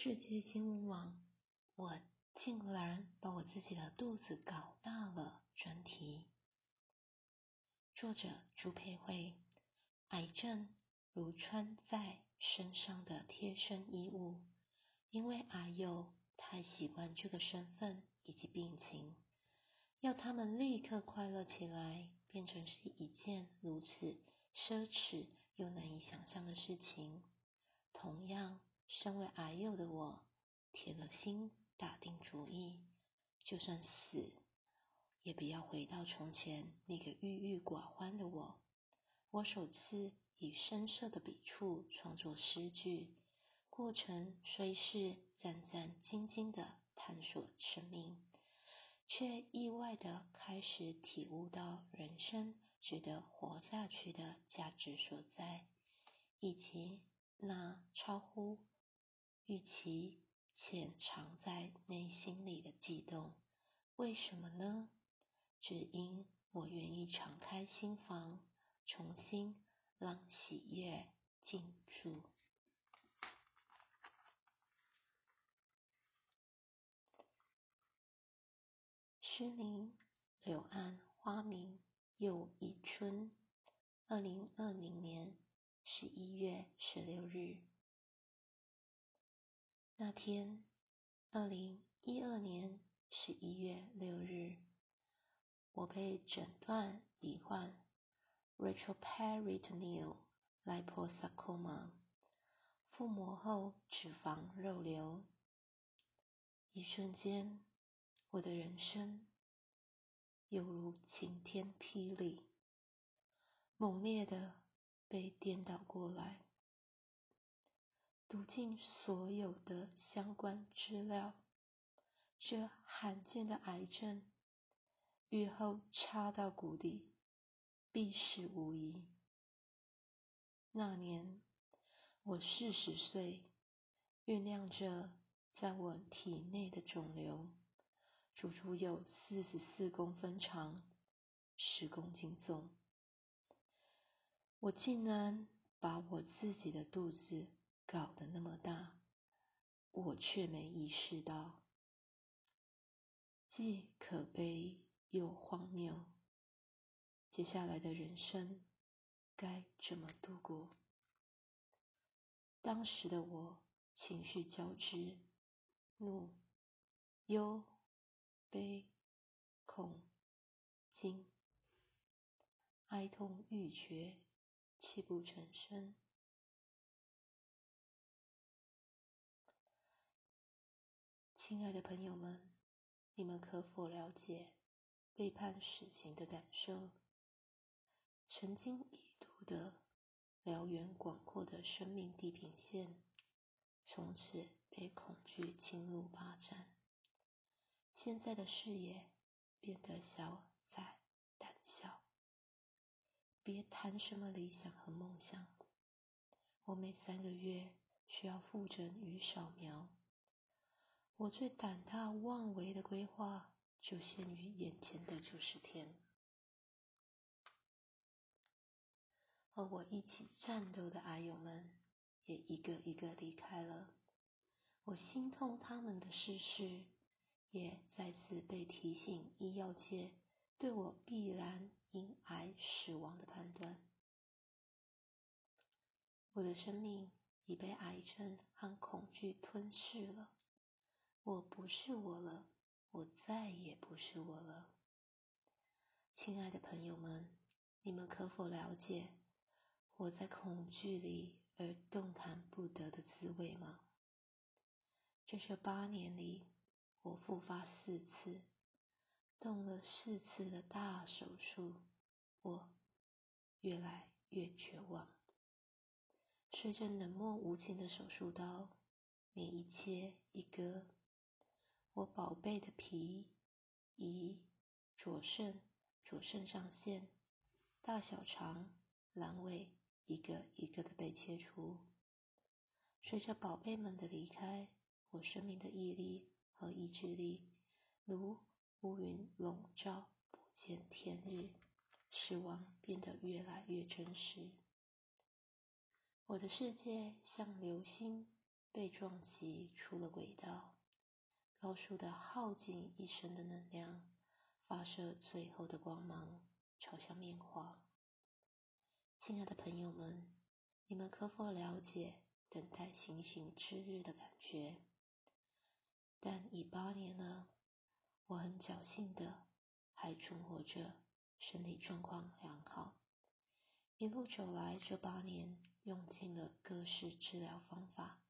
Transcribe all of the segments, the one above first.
世界新闻网，我竟然把我自己的肚子搞大了。专题，作者朱佩慧。癌症如穿在身上的贴身衣物，因为癌友太习惯这个身份以及病情，要他们立刻快乐起来，变成是一件如此奢侈又难以想象的事情。同样，身为癌友的我，铁了心打定主意，就算死，也不要回到从前那个郁郁寡欢的我。我首次以深色的笔触创作诗句，过程虽是战战兢兢的探索生命，却意外的开始体悟到人生值得活下去的价值所在，以及那超乎与其潜藏在内心里的悸动。为什么呢？只因我愿意敞开心房。重新让喜悦进驻。诗林：柳暗花明又一春。二零二零年十一月十六日。那天，二零一二年十一月六日，我被诊断罹患。Retroperitoneal liposarcoma，腹膜后脂肪肉瘤。一瞬间，我的人生犹如晴天霹雳，猛烈的被颠倒过来。读尽所有的相关资料，这罕见的癌症，愈后插到谷底。必死无疑。那年我四十岁，酝酿着在我体内的肿瘤，足足有四十四公分长，十公斤重。我竟然把我自己的肚子搞得那么大，我却没意识到，既可悲又荒谬。接下来的人生该怎么度过？当时的我情绪交织，怒、忧、悲、恐、惊，哀痛欲绝，泣不成声。亲爱的朋友们，你们可否了解被判死刑的感受？曾经一度的辽远广阔的生命地平线，从此被恐惧侵入霸占。现在的视野变得小窄胆小，别谈什么理想和梦想。我每三个月需要复诊与扫描，我最胆大妄为的规划就限于眼前的九十天。和我一起战斗的阿友们也一个一个离开了，我心痛他们的逝世，也再次被提醒医药界对我必然因癌死亡的判断。我的生命已被癌症和恐惧吞噬了，我不是我了，我再也不是我了。亲爱的朋友们，你们可否了解？我在恐惧里而动弹不得的滋味吗？在这八年里，我复发四次，动了四次的大手术，我越来越绝望。随着冷漠无情的手术刀每一切一割，我宝贝的皮、胰、左肾、左肾上腺、大小肠、阑尾。一个一个的被切除。随着宝贝们的离开，我生命的毅力和意志力如乌云笼罩，不见天日，死亡变得越来越真实。我的世界像流星被撞击出了轨道，高速的耗尽一生的能量，发射最后的光芒，朝向面花。亲爱的朋友们，你们可否了解等待行星之日的感觉？但已八年了，我很侥幸的还存活着，身体状况良好。一路走来这八年，用尽了各式治疗方法，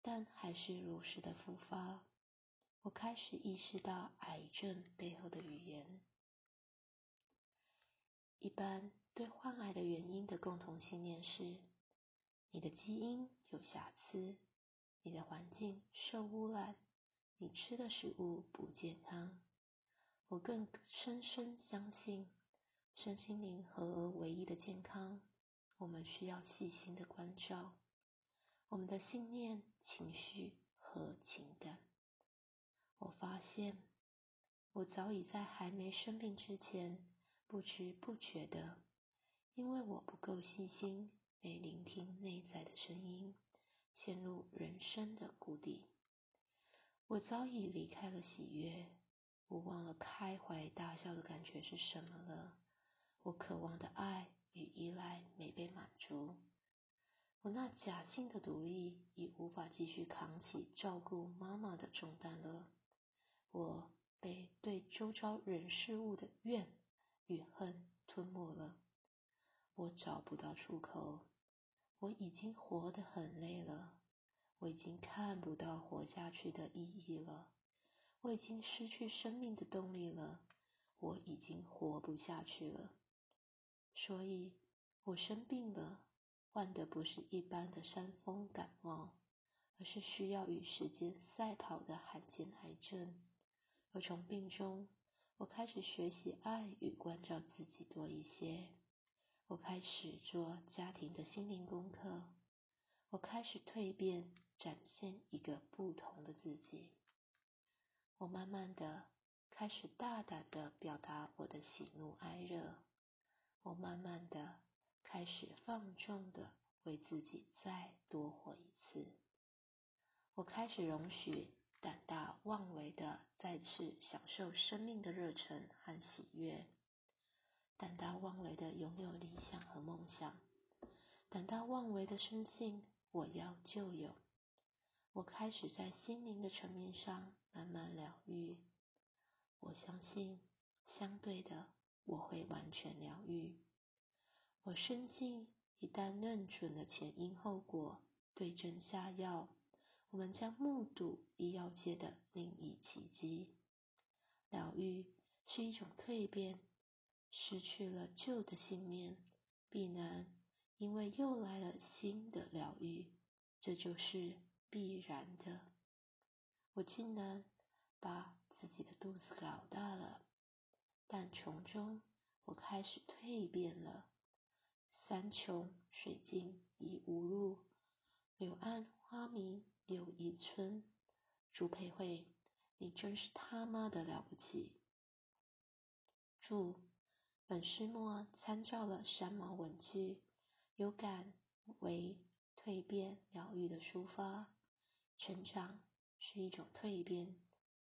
但还是如实的复发。我开始意识到癌症背后的语言。一般对患癌的原因的共同信念是：你的基因有瑕疵，你的环境受污染，你吃的食物不健康。我更深深相信。身心灵合而为一的健康，我们需要细心的关照我们的信念、情绪和情感。我发现，我早已在还没生病之前，不知不觉的，因为我不够细心，没聆听内在的声音，陷入人生的谷底。我早已离开了喜悦，我忘了开怀大笑的感觉是什么了。我渴望的爱与依赖没被满足，我那假性的独立已无法继续扛起照顾妈妈的重担了。我被对周遭人事物的怨与恨吞没了，我找不到出口，我已经活得很累了，我已经看不到活下去的意义了，我已经失去生命的动力了，我已经活不下去了。所以，我生病了，患的不是一般的伤风感冒，而是需要与时间赛跑的罕见癌症。而从病中，我开始学习爱与关照自己多一些。我开始做家庭的心灵功课。我开始蜕变，展现一个不同的自己。我慢慢的开始大胆的表达我的喜怒哀乐。我慢慢的开始放纵的为自己再多活一次。我开始容许胆大妄为的再次享受生命的热忱和喜悦。胆大妄为的拥有理想和梦想。胆大妄为的深信我要就有。我开始在心灵的层面上慢慢疗愈。我相信，相对的。我会完全疗愈。我深信，一旦认准了前因后果，对症下药，我们将目睹医药界的另一奇迹。疗愈是一种蜕变，失去了旧的信念，必然因为又来了新的疗愈，这就是必然的。我竟然把自己的肚子搞大了。但从中，我开始蜕变了。山穷水尽疑无路，柳暗花明又一村。朱佩慧，你真是他妈的了不起！注：本诗末参照了三毛文句，有感为蜕变疗愈的抒发。成长是一种蜕变，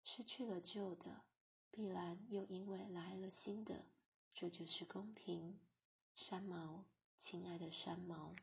失去了旧的。必然又因为来了新的，这就是公平。三毛，亲爱的三毛。